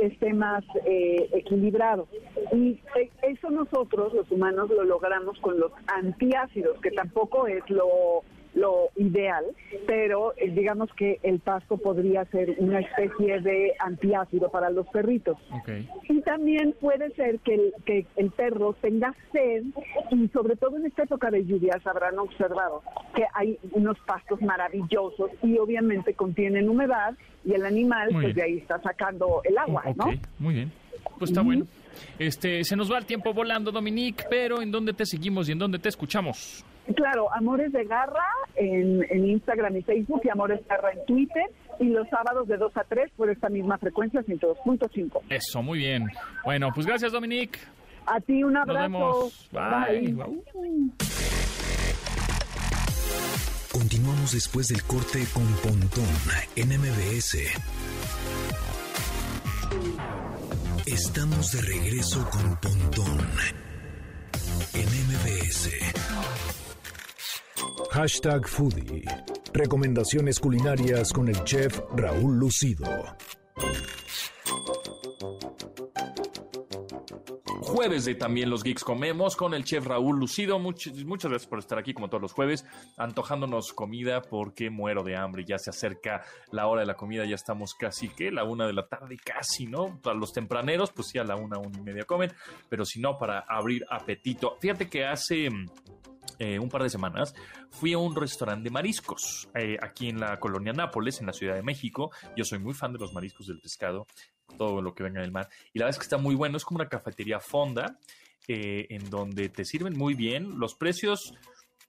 esté más eh, equilibrado. Y eh, eso nosotros, los humanos, lo logramos con los antiácidos, que tampoco es lo lo ideal, pero eh, digamos que el pasto podría ser una especie de antiácido para los perritos. Y también puede ser que el, que el perro tenga sed y sobre todo en esta época de lluvias habrán observado que hay unos pastos maravillosos y obviamente contienen humedad y el animal Muy pues bien. de ahí está sacando el agua, Ok, ¿no? muy bien. Pues está bueno. Este, se nos va el tiempo volando, Dominique, pero ¿en dónde te seguimos y en dónde te escuchamos? Claro, Amores de Garra en, en Instagram y Facebook y Amores Garra en Twitter y los sábados de 2 a 3 por esta misma frecuencia 102.5. Eso, muy bien. Bueno, pues gracias, Dominique. A ti un Nos abrazo. vemos. Bye. Bye. Continuamos después del corte con Pontón en MBS. Estamos de regreso con Pontón en MBS. Hashtag Foodie. Recomendaciones culinarias con el chef Raúl Lucido. Jueves de También los Geeks Comemos con el chef Raúl Lucido. muchas gracias por estar aquí como todos los jueves, antojándonos comida porque muero de hambre. Ya se acerca la hora de la comida, ya estamos casi que la una de la tarde, casi, ¿no? Para los tempraneros, pues sí, a la una, una y media comen, pero si no, para abrir apetito. Fíjate que hace eh, un par de semanas, fui a un restaurante de mariscos eh, aquí en la colonia Nápoles, en la Ciudad de México. Yo soy muy fan de los mariscos del pescado, todo lo que venga del mar. Y la verdad es que está muy bueno, es como una cafetería fonda, eh, en donde te sirven muy bien. Los precios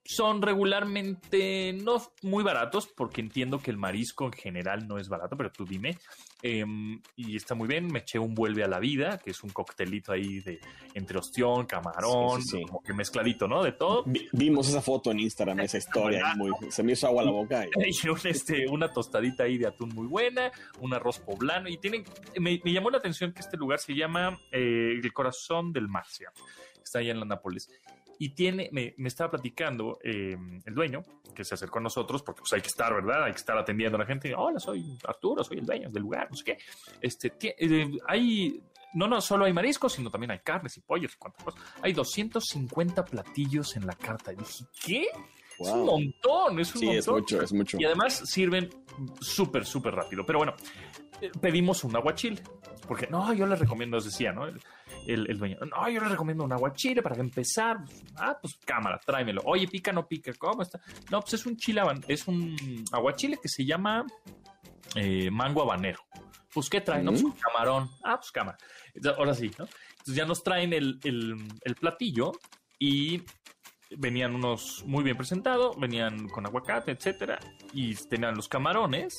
son regularmente no muy baratos, porque entiendo que el marisco en general no es barato, pero tú dime. Em, y está muy bien, me eché un vuelve a la vida, que es un coctelito ahí de entre ostión, camarón, como que mezcladito, ¿no? De todo. vimos esa foto en Instagram, esa historia, muy, se me hizo agua a la boca. Y, este, una tostadita ahí de atún muy buena, un arroz poblano, y tienen, me, llamó la atención que este lugar se llama eh, El Corazón del Mar, está allá en la Nápoles y tiene, me, estaba platicando em, el dueño, que se acercó a nosotros, porque pues hay que estar, ¿verdad? Hay que estar atendiendo a la gente. Hola, soy Arturo, soy el dueño del lugar, no sé qué. Este, eh, hay, no, no solo hay mariscos, sino también hay carnes y pollos y cuantas cosas. Hay 250 platillos en la carta. Y dije, ¿qué? Es un montón, es un sí, es mucho, es mucho. Y además sirven súper, súper rápido. Pero bueno, eh, pedimos un aguachile. Porque, no, yo les recomiendo, os decía, ¿no? El, dueño, no, yo le recomiendo un aguachile para empezar. Ah, pues cámara, tráemelo. Oye, pica, no pica, ¿cómo está? No, pues es un chile, es un aguachile que se llama eh, mango habanero. Pues, ¿qué traen? No, pues camarón. Ah, pues cámara. Ahora sí, ¿no? Entonces ya nos traen el, el platillo y venían unos muy bien presentados, venían con aguacate, etcétera, y tenían los camarones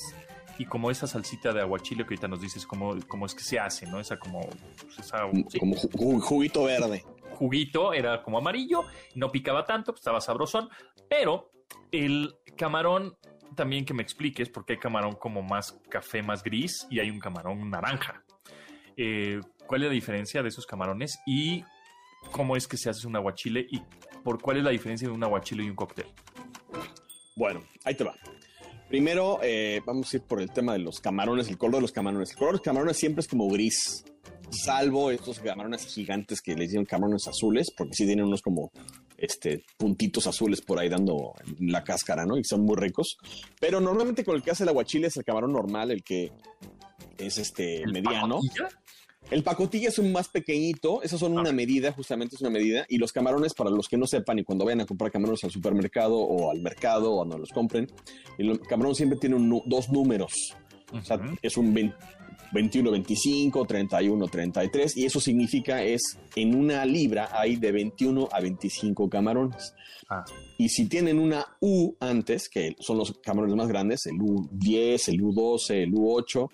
y como esa salsita de aguachile que ahorita nos dices cómo, cómo es que se hace, ¿no? Esa como... Pues, como juguito verde. Juguito, era como amarillo, no picaba tanto, pues estaba sabrosón, pero el camarón también que me expliques, porque hay camarón como más café, más gris, y hay un camarón naranja. Eh, ¿Cuál es la diferencia de esos camarones y cómo es que se hace un aguachile y por cuál es la diferencia de un aguachile y un cóctel? Bueno, ahí te va. Primero, eh, vamos a ir por el tema de los camarones, el color de los camarones. El color de los camarones siempre es como gris, salvo estos camarones gigantes que les dicen camarones azules, porque sí tienen unos como este, puntitos azules por ahí dando en la cáscara, ¿no? Y son muy ricos. Pero normalmente con el que hace el aguachile es el camarón normal, el que es este mediano. El pacotilla es un más pequeñito, esas son una medida, justamente es una medida, y los camarones, para los que no sepan, y cuando vayan a comprar camarones al supermercado o al mercado o cuando los compren, el camarón siempre tiene dos números. O sea, es un 21, 25, 31, 33, y eso significa es en una libra hay de 21 a 25 camarones. Ah. Y si tienen una U antes, que son los camarones más grandes, el U10, el U12, el U8,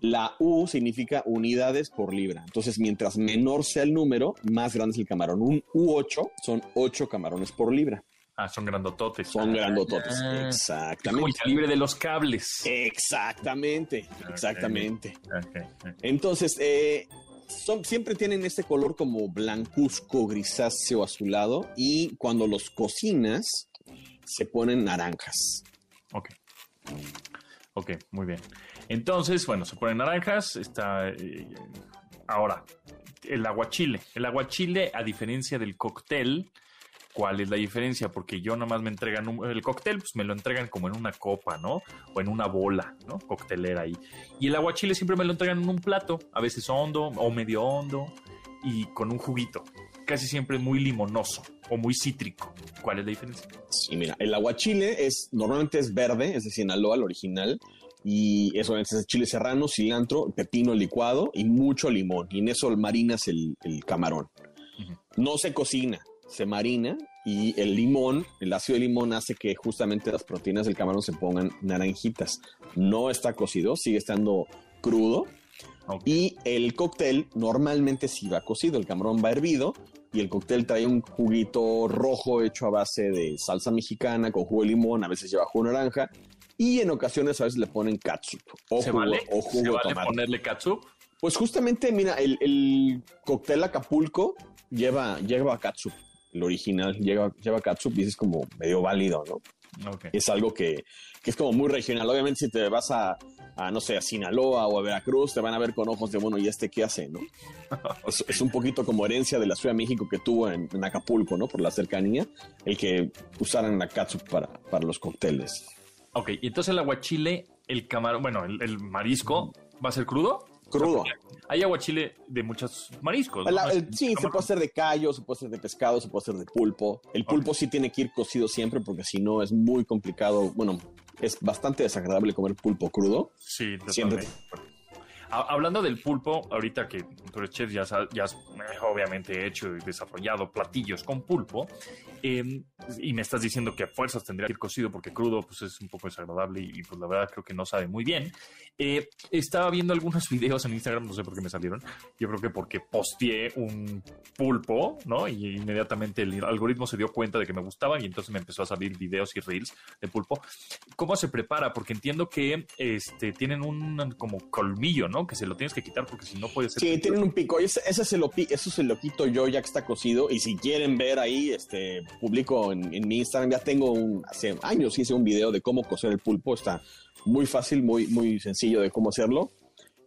la U significa unidades por libra. Entonces, mientras menor sea el número, más grande es el camarón. Un U8 son 8 camarones por libra. Ah, son grandototes. Son grandototes, ah. exactamente. el calibre de los cables. Exactamente, exactamente. Entonces, eh, son, siempre tienen este color como blancuzco, grisáceo, azulado y cuando los cocinas se ponen naranjas. Ok. Ok, muy bien. Entonces, bueno, se ponen naranjas. Está. Eh, ahora, el aguachile. El aguachile, a diferencia del cóctel, ¿cuál es la diferencia? Porque yo nomás me entregan el cóctel, pues me lo entregan como en una copa, ¿no? O en una bola, ¿no? Coctelera ahí. Y el aguachile siempre me lo entregan en un plato, a veces hondo o medio hondo y con un juguito. Casi siempre muy limonoso o muy cítrico. ¿Cuál es la diferencia? Sí, mira, el aguachile es normalmente es verde, es de Sinaloa, el original y eso es chile serrano, cilantro, pepino licuado y mucho limón. Y en eso marinas el, el camarón. No se cocina, se marina y el limón, el ácido de limón hace que justamente las proteínas del camarón se pongan naranjitas. No está cocido, sigue estando crudo. Y el cóctel normalmente sí va cocido, el camarón va hervido y el cóctel trae un juguito rojo hecho a base de salsa mexicana con jugo de limón, a veces lleva jugo de naranja y en ocasiones a veces le ponen catsup o ¿Se jugo, vale? o jugo ¿Se vale ponerle catsup? Pues justamente, mira, el, el, cóctel Acapulco lleva, lleva catsup. El original lleva, lleva catsup y es como medio válido, ¿no? Es algo que, que es como muy regional. Obviamente, si te vas a, a, no sé, a Sinaloa o a Veracruz, te van a ver con ojos de, bueno, ¿y este qué hace, no? es, es un poquito como herencia de la Ciudad de México que tuvo en, en Acapulco, ¿no? Por la cercanía, el que usaran la catsup para, para los cócteles. Ok, y entonces el aguachile, el camarón, bueno, el, el marisco, ¿va a ser crudo? Crudo. Hay aguachile de muchos mariscos. ¿no? La- el- sí, se puede hacer de callo, se puede hacer de pescado, se puede hacer de pulpo. El pulpo sí tiene que ir cocido siempre porque si no es muy complicado. Bueno, es bastante desagradable comer pulpo crudo. Sí, Siempre. Hablando del pulpo, ahorita que tú eres chef, ya, ya has eh, obviamente hecho y desarrollado platillos con pulpo, eh, y me estás diciendo que a fuerzas tendría que ir cocido porque crudo pues es un poco desagradable y, y, pues la verdad creo que no sabe muy bien. Eh, estaba viendo algunos videos en Instagram, no sé por qué me salieron, yo creo que porque posteé un pulpo, ¿no? Y inmediatamente el algoritmo se dio cuenta de que me gustaban y entonces me empezó a salir videos y reels de pulpo. ¿Cómo se prepara? Porque entiendo que este, tienen un como colmillo, ¿no? Que se lo tienes que quitar porque si no puede ser. Sí, tienen un pico. Ese, ese se lo, eso se lo quito yo ya que está cocido. Y si quieren ver ahí, este, publico en, en mi Instagram. Ya tengo un, hace años hice un video de cómo cocer el pulpo. Está muy fácil, muy, muy sencillo de cómo hacerlo.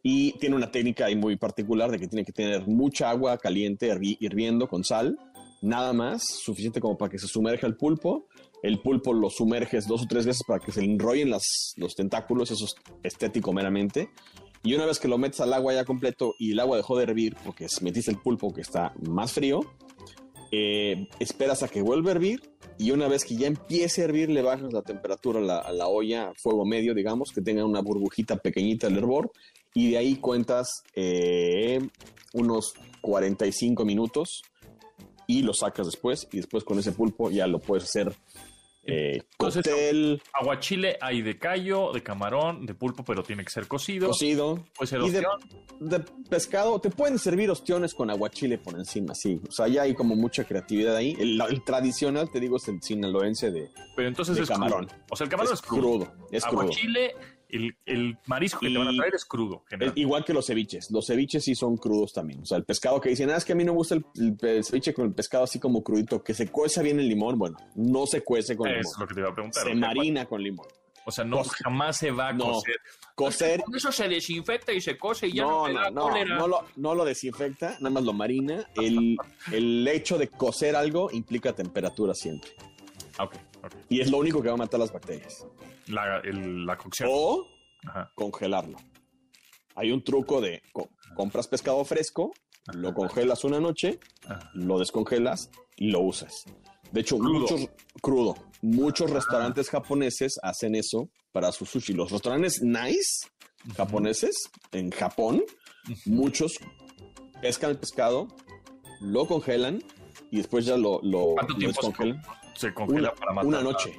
Y tiene una técnica ahí muy particular de que tiene que tener mucha agua caliente hirvi- hirviendo con sal. Nada más, suficiente como para que se sumerja el pulpo. El pulpo lo sumerges dos o tres veces para que se le enrollen las, los tentáculos. Eso es estético meramente. Y una vez que lo metes al agua ya completo y el agua dejó de hervir porque metiste el pulpo que está más frío, eh, esperas a que vuelva a hervir y una vez que ya empiece a hervir le bajas la temperatura a la, olla fuego medio, digamos, que tenga una burbujita pequeñita el hervor y de ahí cuentas eh, unos 45 minutos y lo sacas después y después con ese pulpo ya lo puedes hacer eh, Entonces, cóctel, Aguachile hay de callo, de camarón, de pulpo, pero tiene que ser cocido. cocido. Puede ser Y de, pescado, te pueden servir ostiones con aguachile por encima, sí. O sea, ya hay como mucha creatividad ahí. El, el tradicional, te digo, es el sinaloense de, Pero entonces de es camarón. crudo. O sea, el camarón es, crudo. Es crudo. El, el marisco que te van a Y- traer es crudo. Es igual que los ceviches. Los ceviches sí son crudos también. O sea, el pescado que dicen, ah, es que a mí no me gusta el, ceviche con el pescado así como crudito, que se cueza bien el limón. Bueno, no se cuece con Es limón. lo que te iba a preguntar. Se marina con limón. O sea, no, jamás se va a No. cocer. Cocer, Con eso se desinfecta y se cose y ya no, no, te da no, no, cólera. no lo, no lo desinfecta, nada más lo marina. El, el hecho de cocer algo implica temperatura siempre. Ah. Y es lo único que va a matar las bacterias. La, el- la cocción. O Ajá. congelarlo. Hay un truco de co- compras pescado fresco, lo congelas una noche, Ajá. lo descongelas y lo usas. De hecho, Crudo. muchos crudo. Muchos restaurantes japoneses hacen eso para su sushi. Los restaurantes nice japoneses en Japón, muchos pescan el pescado, lo congelan y después ya lo, lo, ¿Cuánto lo tiempo se, descongelan. con- se congela Una, para matar? una noche.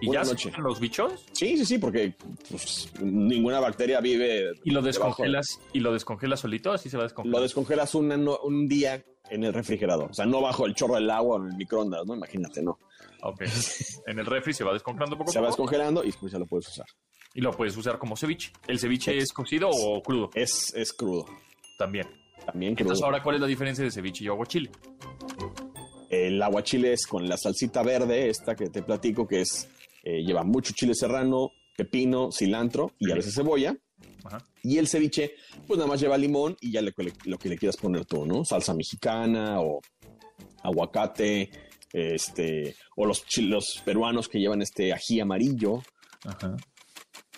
¿Y ya se noche. los bichos? Sí, sí, sí, porque pues, ninguna bacteria vive. ¿Y lo de- descongelas y lo descongelas solito? ¿Así se va a descongelar? Lo descongelas no- un día en el refrigerador. O sea, no bajo el chorro del agua o en el microondas, ¿no? Imagínate, no. Ok. En el refri se va descongelando poco a Se va poco descongelando y ya lo puedes usar. y lo puedes usar como ceviche. ¿El ceviche es cocido o crudo? Es, es crudo. También. También crudo. Entonces, ahora, ¿cuál es la diferencia de ceviche y aguachile? El aguachile es con la salsita verde, esta que te platico, que es eh, lleva mucho chile serrano, pepino, cilantro y a veces cebolla. Ajá. Y el ceviche, pues nada más lleva limón y ya le- lo que le quieras poner tú, ¿no? Salsa mexicana o aguacate, este, o los, chi- los peruanos que llevan este ají amarillo. Ajá.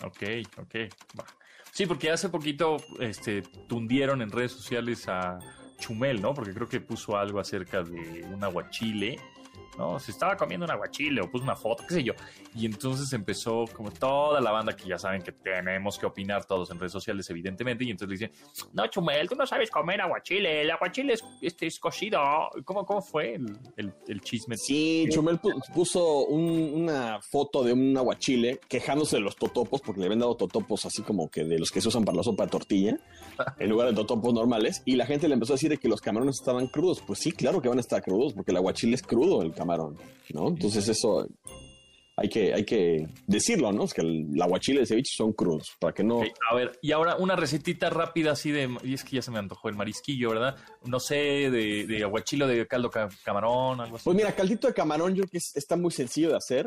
Ok, ok. va. Sí, porque hace poquito este, tundieron en redes sociales a Chumel, ¿no? Porque creo que puso algo acerca de un aguachile, ¿no? Se estaba comiendo un aguachile o puso una foto, qué sé yo. Y entonces empezó como toda la banda que ya saben que tenemos que opinar todos en redes sociales, evidentemente. Y entonces le dicen, no, Chumel, tú no sabes comer aguachile, el aguachile es, este, es cocido. ¿Cómo, cómo fue el, el- chisme? Sí, Chumel pu- puso un- una foto de un aguachile quejándose de los totopos porque le habían dado totopos así como que de los que se usan para la sopa de tortilla en lugar de totopos normales y la gente le empezó a decir de que los camarones estaban crudos. Pues sí, claro que van a estar crudos porque el aguachile es crudo camarón, ¿no? Entonces eso hay que, hay que decirlo, ¿no? Es que el, el aguachile y el ceviche son crudos para que no... A ver, y ahora una recetita rápida así de, y es que ya se me antojó el marisquillo, ¿verdad? No sé, de, de aguachilo de caldo ca- camarón, algo así. Pues mira, caldito de camarón yo creo que es- está muy sencillo de hacer.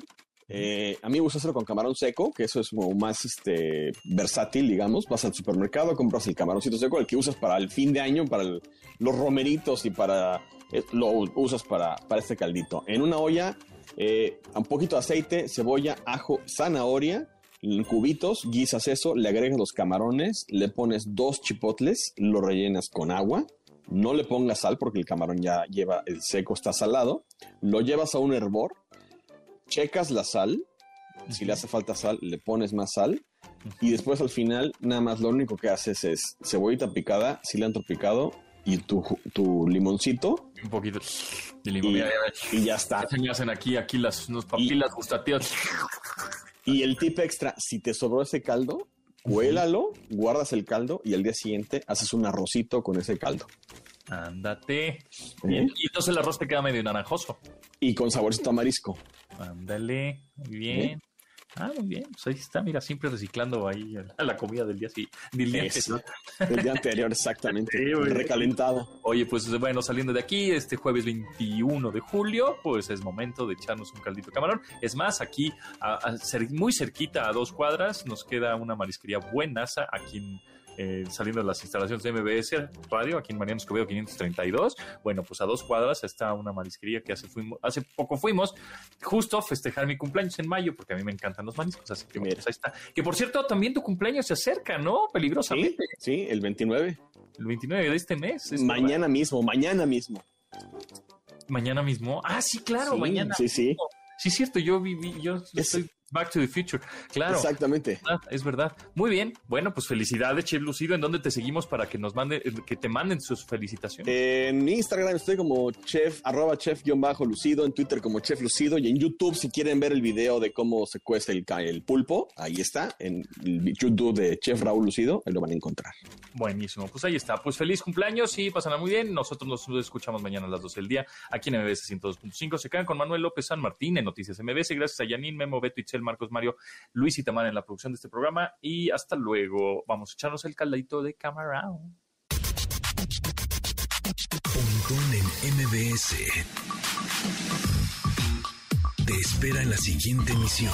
Eh, a mí me gusta hacerlo con camarón seco, que eso es como más este, versátil, digamos. Vas al supermercado, compras el camaroncito seco, el que usas para el fin de año, para los romeritos y para eh, lo usas para, este caldito. En una olla, eh, un poquito de aceite, cebolla, ajo, zanahoria, cubitos, guisas eso, le agregas los camarones, le pones dos chipotles, lo rellenas con agua. No le pongas sal porque el camarón ya lleva el seco, está salado. Lo llevas a un hervor, checas la sal. Si le hace falta sal, le pones más sal. Y después al final, nada más lo único que haces es cebollita picada, cilantro picado y tu, tu limoncito. Un poquito de limón. Y, y ya está. Se me hacen aquí, aquí las unos papilas gustativas. Y el tip extra, si te sobró ese caldo, cuélalo, guardas el caldo y al día siguiente haces un arrocito con ese caldo. Ándate. ¿Eh? Y entonces el arroz te queda medio naranjoso. Y con saborcito a marisco. Ándale. Muy bien. Ah, muy bien. Pues ahí está, mira, siempre reciclando ahí la, la comida del día, sí, del día Eso. anterior. El día anterior, exactamente. Sí. Recalentado. Oye, pues bueno, saliendo de aquí, este jueves 21 de julio, pues es momento de echarnos un caldito de camarón. Es más, aquí, a- a muy cerquita, a dos cuadras, nos queda una marisquería buenaza aquí en, eh, saliendo de las instalaciones de MBS Radio, aquí en Mariano Escobedo 532. Bueno, pues a dos cuadras está una marisquería que hace, fuimos, hace poco fuimos, justo a festejar mi cumpleaños en mayo, porque a mí me encantan los mariscos, así que bueno, Mira. pues ahí está. Que por cierto, también tu cumpleaños se acerca, ¿no? Peligrosamente. sí, el 29. El 29 de este mes. es Mañana mismo, mañana mismo. Mañana mismo. Ah, sí, claro, Sí, mañana. Sí, sí, Sí, es cierto, yo viví, yo Es- soy Back to the Future. Claro. exactamente. Es verdad. Muy bien. Bueno, pues felicidades, Chef Lucido. ¿En dónde te seguimos para que nos mande, que te manden sus felicitaciones? En Instagram estoy como chef, arroba chef-lucido, en Twitter como chef lucido y en YouTube si quieren ver el video de cómo se cuece el, el pulpo, ahí está, en el YouTube de Chef Raúl Lucido, ahí lo van a encontrar. Buenísimo. Pues ahí está. Pues feliz cumpleaños y pasan muy bien. Nosotros nos escuchamos mañana a las 12 del día aquí en MBS 102.5. Se quedan con Manuel López San Martín en Noticias MBS. Gracias a Yanin, Memo, Beto, Itzel, Marcos, Mario, Luis y Tamara en la producción de este programa. Y hasta luego. Vamos a echarnos el caldito de camarón. En MBS. Te espera en la siguiente emisión.